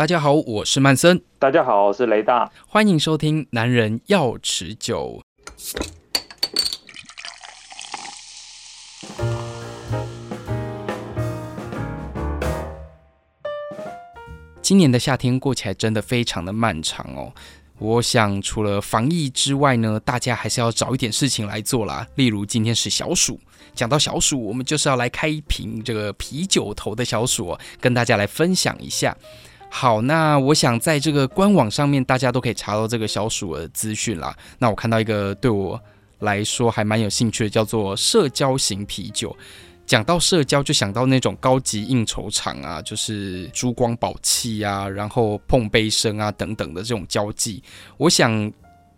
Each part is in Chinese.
大家好，我是曼森。大家好，我是雷大。欢迎收听《男人要持久》。今年的夏天过起来真的非常的漫长哦。我想，除了防疫之外呢，大家还是要找一点事情来做啦。例如，今天是小暑，讲到小暑，我们就是要来开一瓶这个啤酒头的小暑哦，跟大家来分享一下。好，那我想在这个官网上面，大家都可以查到这个小鼠的资讯啦。那我看到一个对我来说还蛮有兴趣的，叫做社交型啤酒。讲到社交，就想到那种高级应酬场啊，就是珠光宝气啊，然后碰杯声啊等等的这种交际。我想，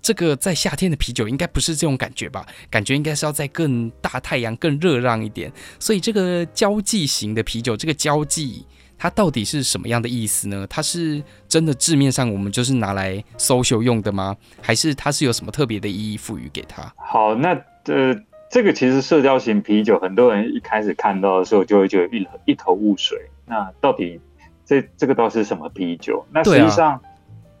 这个在夏天的啤酒应该不是这种感觉吧？感觉应该是要在更大太阳、更热浪一点。所以，这个交际型的啤酒，这个交际，它到底是什么样的意思呢？它是真的字面上我们就是拿来 social 用的吗？还是它是有什么特别的意义赋予给它？好，那呃。这个其实社交型啤酒，很多人一开始看到的时候就会觉得一一头雾水。那到底这这个到底是什么啤酒？那实际上，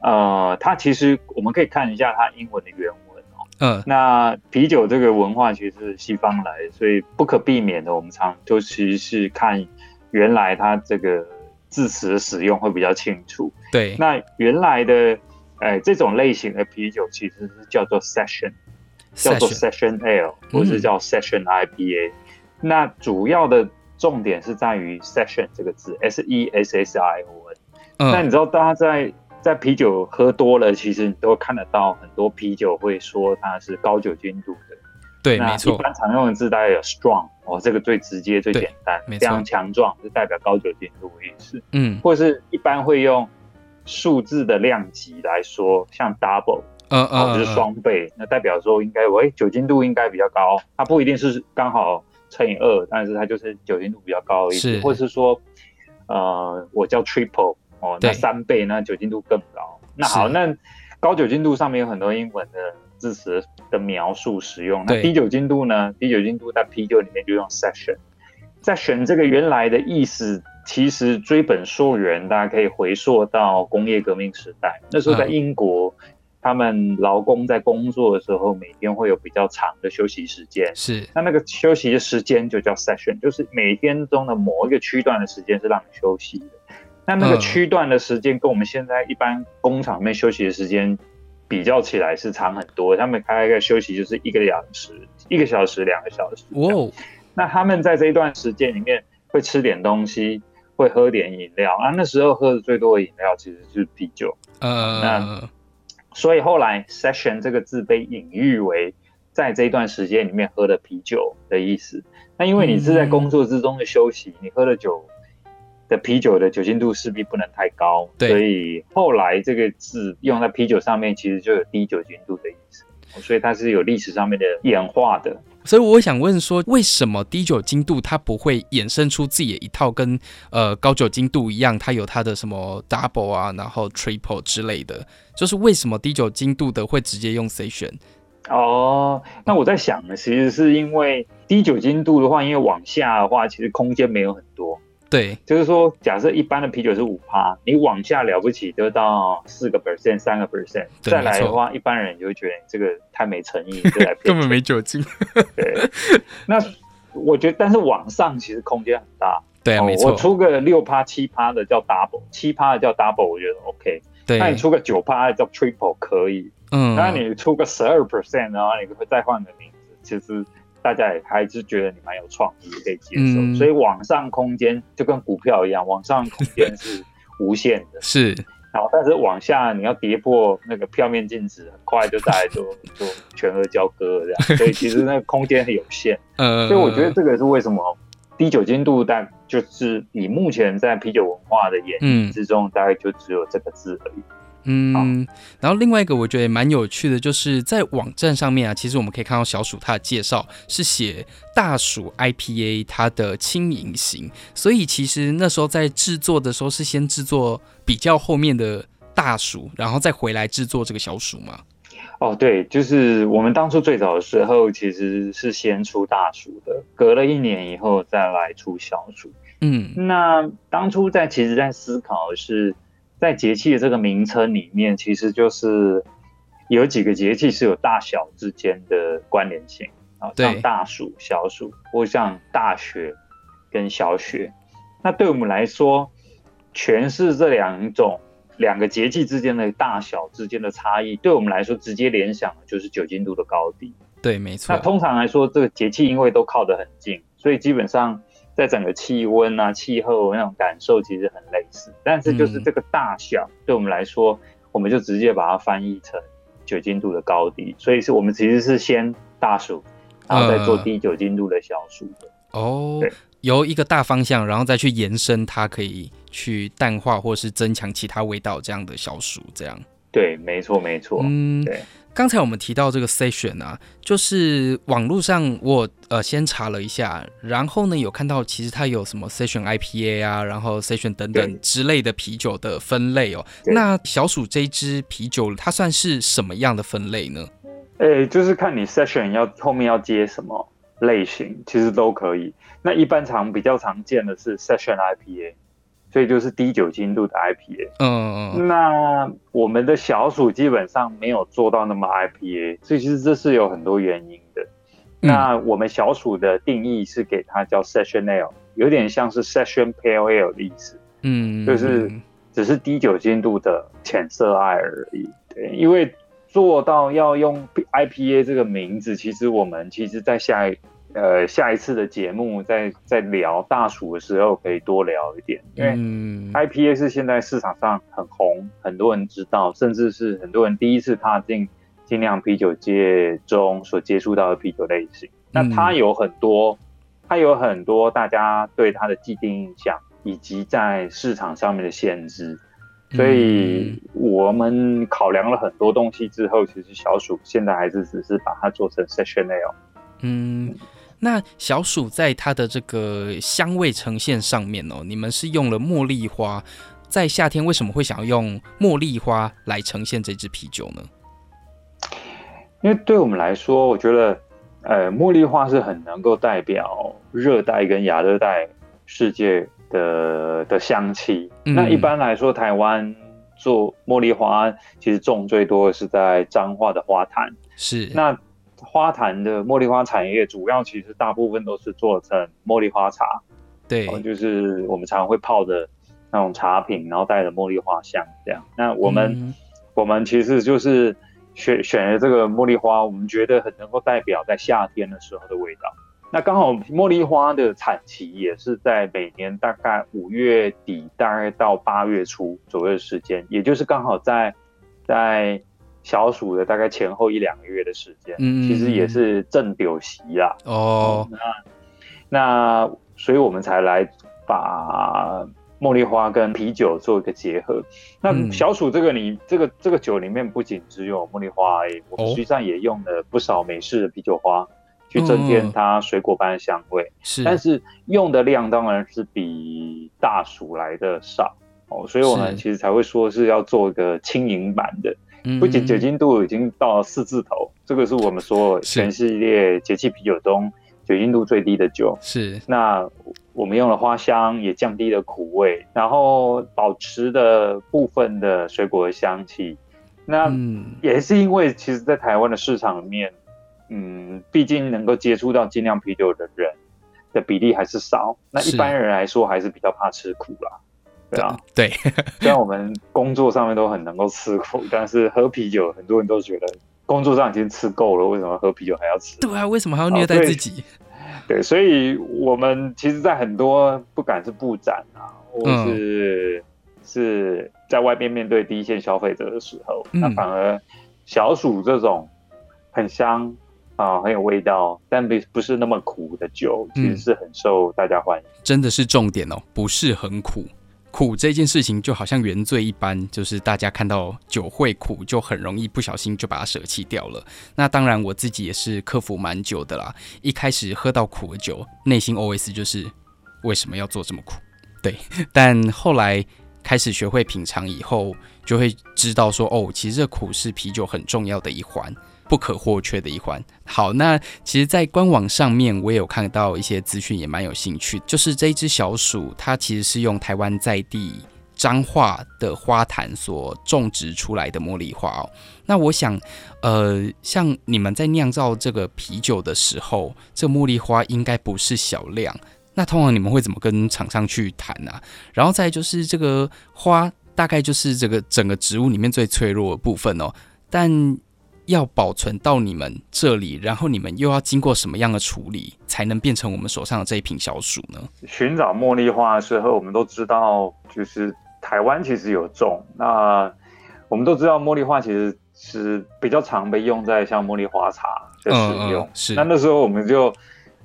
啊、呃，它其实我们可以看一下它英文的原文哦。嗯。那啤酒这个文化其实是西方来，所以不可避免的，我们常就其实是看原来它这个字词的使用会比较清楚。对。那原来的哎这种类型的啤酒其实是叫做 Session。叫做 Session Ale，或是叫 Session IPA，嗯。那主要的重点是在于 Session 这个字，S E S S I O N。那你知道，大家在在啤酒喝多了，其实你都会看得到很多啤酒会说它是高酒精度的。对，没错。一般常用的字大概有 Strong，哦，这个最直接、最简单，非常强壮，是代表高酒精度的意思。嗯，或是一般会用数字的量级来说，像 Double。嗯嗯，就是双倍，那代表说应该，喂，酒精度应该比较高，它不一定是刚好乘以二，但是它就是酒精度比较高的意思，是，或是说，呃，我叫 triple 哦，那三倍，那酒精度更高。那好，那高酒精度上面有很多英文的字词的描述使用，那低酒精度呢？低酒精度在啤酒里面就用 session，session 这个原来的意思，其实追本溯源，大家可以回溯到工业革命时代，那时候在英国。嗯他们劳工在工作的时候，每天会有比较长的休息时间。是，那那个休息的时间就叫 session，就是每天中的某一个区段的时间是让你休息的。那那个区段的时间跟我们现在一般工厂里面休息的时间比较起来是长很多。他们开一个休息就是一个小时，一个小时，两个小时。哦，那他们在这一段时间里面会吃点东西，会喝点饮料啊。那时候喝的最多的饮料其实就是啤酒。所以后来 session 这个字被隐喻为在这一段时间里面喝的啤酒的意思。那因为你是在工作之中的休息，你喝的酒的啤酒的酒精度势必不能太高，对，所以后来这个字用在啤酒上面，其实就有低酒精度的意思。所以它是有历史上面的演化的。所以我想问说，为什么低酒精度它不会衍生出自己的一套跟呃高酒精度一样，它有它的什么 double 啊，然后 triple 之类的，就是为什么低酒精度的会直接用 session？哦，那我在想呢，其实是因为低酒精度的话，因为往下的话，其实空间没有很多。对，就是说，假设一般的啤酒是五趴，你往下了不起就到四个 percent、三个 percent，再来的话，一般人就会觉得这个太没诚意，就来根本没酒精。对，那我觉得，但是往上其实空间很大。对啊，没错。我出个六趴、七趴的叫 double，七趴的叫 double，我觉得 OK。对，那你出个九趴的叫 triple 可以。嗯，那你出个十二 percent 的话，你会再换个名字，其实。大家也还是觉得你蛮有创意，可以接受，嗯、所以网上空间就跟股票一样，网上空间是无限的，是。然后，但是往下你要跌破那个票面净值，很快就大概就 就全额交割这样，所以其实那个空间很有限。嗯，所以我觉得这个是为什么低酒精度，但就是以目前在啤酒文化的演绎之中，大概就只有这个字而已。嗯，然后另外一个我觉得蛮有趣的，就是在网站上面啊，其实我们可以看到小鼠它的介绍是写大鼠 IPA 它的轻盈型，所以其实那时候在制作的时候是先制作比较后面的大鼠，然后再回来制作这个小鼠嘛。哦，对，就是我们当初最早的时候其实是先出大鼠的，隔了一年以后再来出小鼠。嗯，那当初在其实在思考的是。在节气的这个名称里面，其实就是有几个节气是有大小之间的关联性啊，像大暑、小暑，或像大雪跟小雪。那对我们来说，诠释这两种两个节气之间的大小之间的差异，对我们来说直接联想的就是酒精度的高低。对，没错。那通常来说，这个节气因为都靠得很近，所以基本上。在整个气温啊、气候那种感受其实很类似，但是就是这个大小，对我们来说，我们就直接把它翻译成酒精度的高低。所以是我们其实是先大暑，然后再做低酒精度的小暑的。哦，由一个大方向，然后再去延伸，它可以去淡化或是增强其他味道这样的小暑，这样。对，没错，没错。嗯，对。刚才我们提到这个 session 啊，就是网络上我呃先查了一下，然后呢有看到其实它有什么 session IPA 啊，然后 session 等等之类的啤酒的分类哦。那小鼠这一支啤酒它算是什么样的分类呢？诶，就是看你 session 要后面要接什么类型，其实都可以。那一般常比较常见的是 session IPA。所以就是低酒精度的 IPA，嗯，那我们的小鼠基本上没有做到那么 IPA，所以其实这是有很多原因的。嗯、那我们小鼠的定义是给它叫 Session Ale，有点像是 Session Pale Ale 的意思，嗯，就是只是低酒精度的浅色艾而已。对，因为做到要用 IPA 这个名字，其实我们其实在下一。呃，下一次的节目在在聊大暑的时候可以多聊一点，因为 IPA 是现在市场上很红，很多人知道，甚至是很多人第一次踏进精酿啤酒界中所接触到的啤酒类型。那它有很多，它有很多大家对它的既定印象，以及在市场上面的限制，所以我们考量了很多东西之后，其实小鼠现在还是只是把它做成 Session Ale。嗯。那小鼠在它的这个香味呈现上面哦，你们是用了茉莉花，在夏天为什么会想要用茉莉花来呈现这支啤酒呢？因为对我们来说，我觉得，呃，茉莉花是很能够代表热带跟亚热带世界的的香气。嗯。那一般来说，台湾做茉莉花其实种最多的是在彰化的花坛。是。那花坛的茉莉花产业主要其实大部分都是做成茉莉花茶，对，就是我们常常会泡的那种茶品，然后带着茉莉花香这样。那我们、嗯、我们其实就是选选了这个茉莉花，我们觉得很能够代表在夏天的时候的味道。那刚好茉莉花的产期也是在每年大概五月底，大概到八月初左右的时间，也就是刚好在在。小暑的大概前后一两个月的时间，嗯，其实也是正酒席啦。哦，那那所以我们才来把茉莉花跟啤酒做一个结合。那小暑这个你，你这个这个酒里面不仅只有茉莉花而已，我们实际上也用了不少美式的啤酒花去增添它水果般的香味。是，但是用的量当然是比大暑来的少哦，所以我们其实才会说是要做一个轻盈版的。不仅酒精度已经到了四字头，这个是我们说全系列节气啤酒中酒精度最低的酒。是，那我们用了花香，也降低了苦味，然后保持的部分的水果的香气。那也是因为，其实，在台湾的市场里面，嗯，毕竟能够接触到精酿啤酒的人的比例还是少。那一般人来说，还是比较怕吃苦啦。对啊，对，虽然我们工作上面都很能够吃苦，但是喝啤酒，很多人都觉得工作上已经吃够了，为什么喝啤酒还要吃？对啊，为什么还要虐待自己？对，所以我们其实，在很多不敢是布展啊，或是、嗯、是在外边面对第一线消费者的时候，嗯、那反而小暑这种很香啊、很有味道，但不不是那么苦的酒，其实是很受大家欢迎。真的是重点哦，不是很苦。苦这件事情就好像原罪一般，就是大家看到酒会苦，就很容易不小心就把它舍弃掉了。那当然，我自己也是克服蛮久的啦。一开始喝到苦的酒，内心 OS 就是为什么要做这么苦？对，但后来开始学会品尝以后，就会知道说，哦，其实这苦是啤酒很重要的一环。不可或缺的一环。好，那其实，在官网上面，我也有看到一些资讯，也蛮有兴趣。就是这一支小鼠，它其实是用台湾在地彰化的花坛所种植出来的茉莉花哦。那我想，呃，像你们在酿造这个啤酒的时候，这茉莉花应该不是小量。那通常你们会怎么跟厂商去谈呢？然后再就是这个花，大概就是这个整个植物里面最脆弱的部分哦。但要保存到你们这里，然后你们又要经过什么样的处理，才能变成我们手上的这一瓶小鼠呢？寻找茉莉花的时候，我们都知道，就是台湾其实有种。那我们都知道，茉莉花其实是比较常被用在像茉莉花茶的使用。嗯嗯，是。那那时候我们就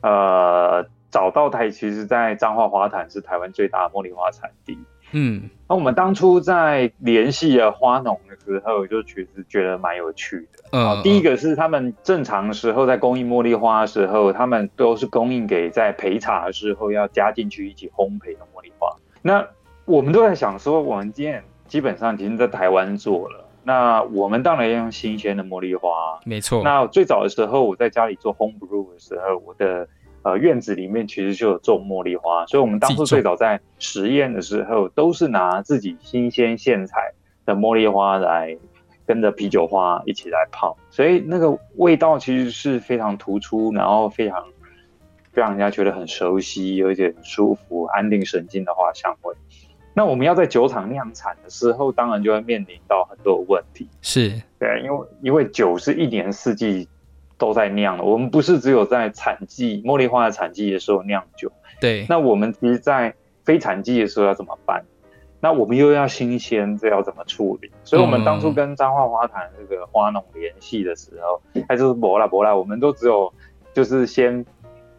呃找到台，其实在彰化花坛是台湾最大的茉莉花产地。嗯，那我们当初在联系了花农的时候，就其实觉得蛮有趣的。嗯，第一个是他们正常的时候在供应茉莉花的时候，他们都是供应给在焙茶的时候要加进去一起烘焙的茉莉花。那我们都在想说，我们今天基本上已经在台湾做了，那我们当然要用新鲜的茉莉花。没错。那最早的时候，我在家里做 home brew 的时候，我的。呃，院子里面其实就有种茉莉花，所以我们当初最早在实验的时候，都是拿自己新鲜现采的茉莉花来跟着啤酒花一起来泡，所以那个味道其实是非常突出，然后非常让人家觉得很熟悉，有一点舒服、安定神经的花香味。那我们要在酒厂量产的时候，当然就会面临到很多问题，是对，因为因为酒是一年四季。都在酿了。我们不是只有在产季茉莉花的产季的时候酿酒。对。那我们其实，在非产季的时候要怎么办？那我们又要新鲜，这要怎么处理？所以，我们当初跟彰化花坛这个花农联系的时候，他就是博啦博啦，我们都只有就是先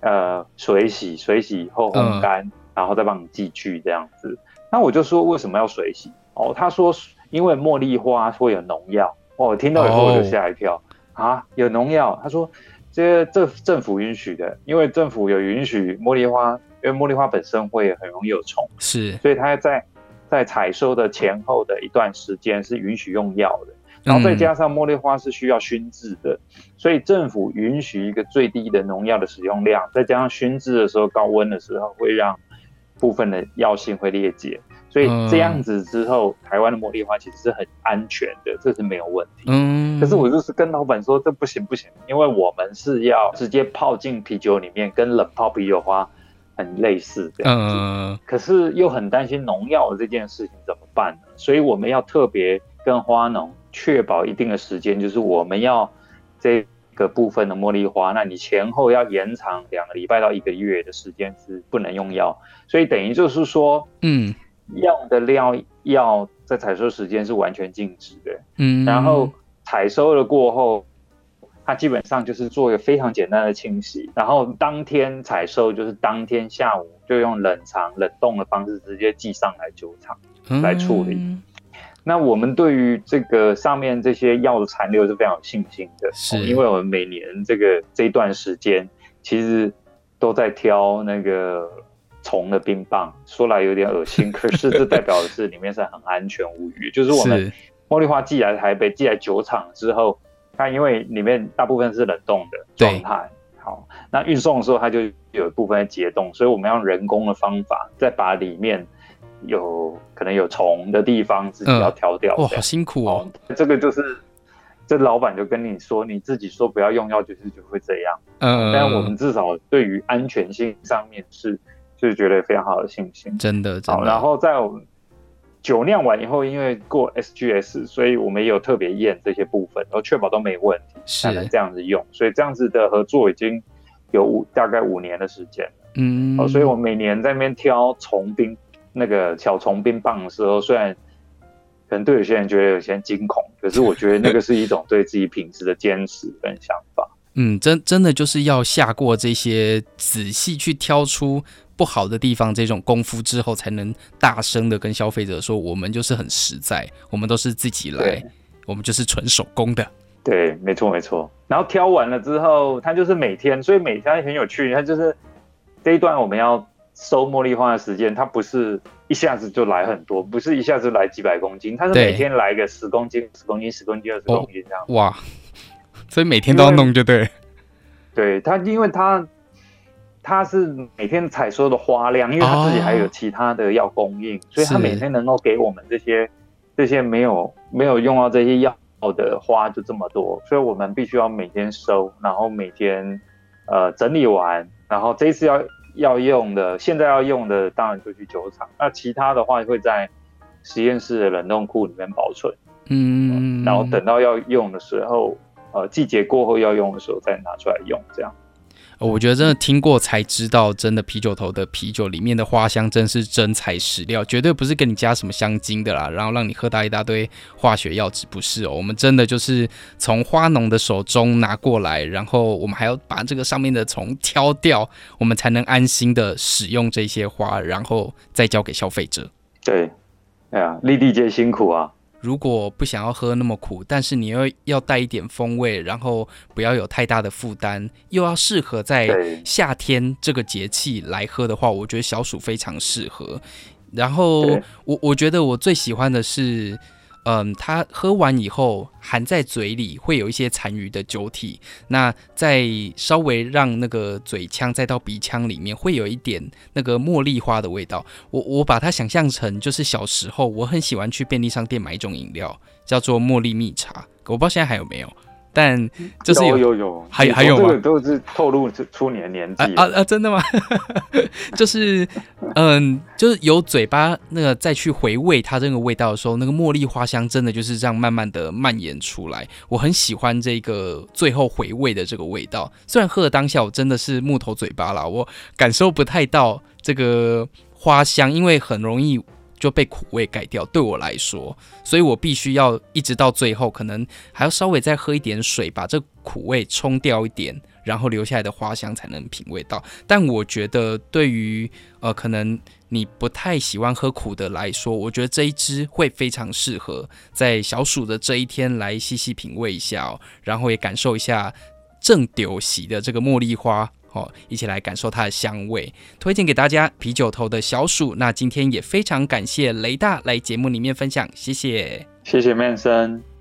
呃水洗，水洗以后烘干，嗯，然后再帮你寄去这样子。那我就说为什么要水洗？哦，他说因为茉莉花会有农药。哦，我听到以后我就吓一跳。哦啊，有农药？他说，这这政府允许的，因为政府有允许茉莉花，因为茉莉花本身会很容易有虫，是，所以他在在采收的前后的一段时间是允许用药的，然后再加上茉莉花是需要熏制的，嗯，所以政府允许一个最低的农药的使用量，再加上熏制的时候高温的时候会让部分的药性会裂解。所以这样子之后，嗯、台湾的茉莉花其实是很安全的，这是没有问题。嗯，可是我就是跟老板说，这不行不行，因为我们是要直接泡进啤酒里面，跟冷泡啤酒花很类似这样子。嗯，可是又很担心农药的这件事情怎么办呢？所以我们要特别跟花农确保一定的时间，就是我们要这个部分的茉莉花，那你前后要延长两个礼拜到一个月的时间是不能用药，所以等于就是说，嗯。用的料要在采收时间是完全静止的，嗯，然后采收了过后，它基本上就是做一个非常简单的清洗，然后当天采收就是当天下午就用冷藏冷冻的方式直接寄上来酒厂来处理。嗯。那我们对于这个上面这些药的残留是非常有信心的，是因为我们每年这个这一段时间其实都在挑那个。虫的冰棒说来有点恶心，可是这代表的是里面是很安全无虞。就是我们茉莉花寄来台北，寄来酒厂之后，它因为里面大部分是冷冻的状态，好，那运送的时候它就有一部分结冻，所以我们要用人工的方法再把里面有可能有虫的地方自己要挑掉。哇、好辛苦哦！这个就是这老板就跟你说，你自己说不要用药，就是就会这样。嗯，但我们至少对于安全性上面是。就是觉得非常好的信心，真的，真的。好，然后在我们酒酿完以后，因为过 SGS，所以我们也有特别验这些部分，然后确保都没问题，才能这样子用。所以这样子的合作已经有五大概五年的时间了。嗯，好，所以我每年在那边挑虫冰那个小虫冰棒的时候，虽然可能对有些人觉得有些惊恐，可是我觉得那个是一种对自己品质的坚持跟想法。嗯，真真的就是要下过这些仔细去挑出。不好的地方，这种功夫之后才能大声的跟消费者说，我们就是很实在，我们都是自己来，我们就是纯手工的。对，没错没错。然后挑完了之后，它就是每天，所以每天很有趣。它就是这一段我们要收茉莉花的时间，它不是一下子就来很多，不是一下子来几百公斤，它是每天来个十公斤、十公斤、十公斤、二十公斤这样。哇，所以每天都要弄就对。对他，因为他。他是每天采收的花量，因为他自己还有其他的要供应，哦、所以他每天能够给我们这些这些没有没有用到这些药的花就这么多，所以我们必须要每天收，然后每天呃整理完，然后这一次要要用的，现在要用的当然就去酒厂，那其他的话会在实验室的冷冻库里面保存，嗯，然后等到要用的时候，呃季节过后要用的时候再拿出来用，这样。我觉得真的听过才知道，真的啤酒头的啤酒里面的花香真是真材实料，绝对不是给你加什么香精的啦，然后让你喝到一大堆化学药脂，不是哦。我们真的就是从花农的手中拿过来，然后我们还要把这个上面的虫挑掉，我们才能安心的使用这些花，然后再交给消费者。对，哎呀，粒粒皆辛苦啊。如果不想要喝那么苦，但是你又要带一点风味，然后不要有太大的负担，又要适合在夏天这个节气来喝的话，我觉得小暑非常适合。然后我我觉得我最喜欢的是。嗯，它喝完以后含在嘴里会有一些残余的酒体，那再稍微让那个嘴腔再到鼻腔里面会有一点那个茉莉花的味道。我我把它想象成就是小时候我很喜欢去便利商店买一种饮料，叫做茉莉蜜茶，我不知道现在还有没有。但就是有有有，还还有吗？这个都是透露出你的年纪啊啊！真的吗？就是嗯，就是有嘴巴那个再去回味它这个味道的时候，那个茉莉花香真的就是这样慢慢的蔓延出来。我很喜欢这个最后回味的这个味道。虽然喝的当下我真的是木头嘴巴啦，我感受不太到这个花香，因为很容易。就被苦味盖掉，对我来说，所以我必须要一直到最后，可能还要稍微再喝一点水，把这苦味冲掉一点，然后留下来的花香才能品味到。但我觉得，对于呃，可能你不太喜欢喝苦的来说，我觉得这一支会非常适合在小暑的这一天来细细品味一下哦，然后也感受一下正丢席的这个茉莉花。哦，一起来感受它的香味，推荐给大家啤酒头的小暑。那今天也非常感谢雷大来节目里面分享，谢谢，谢谢曼森。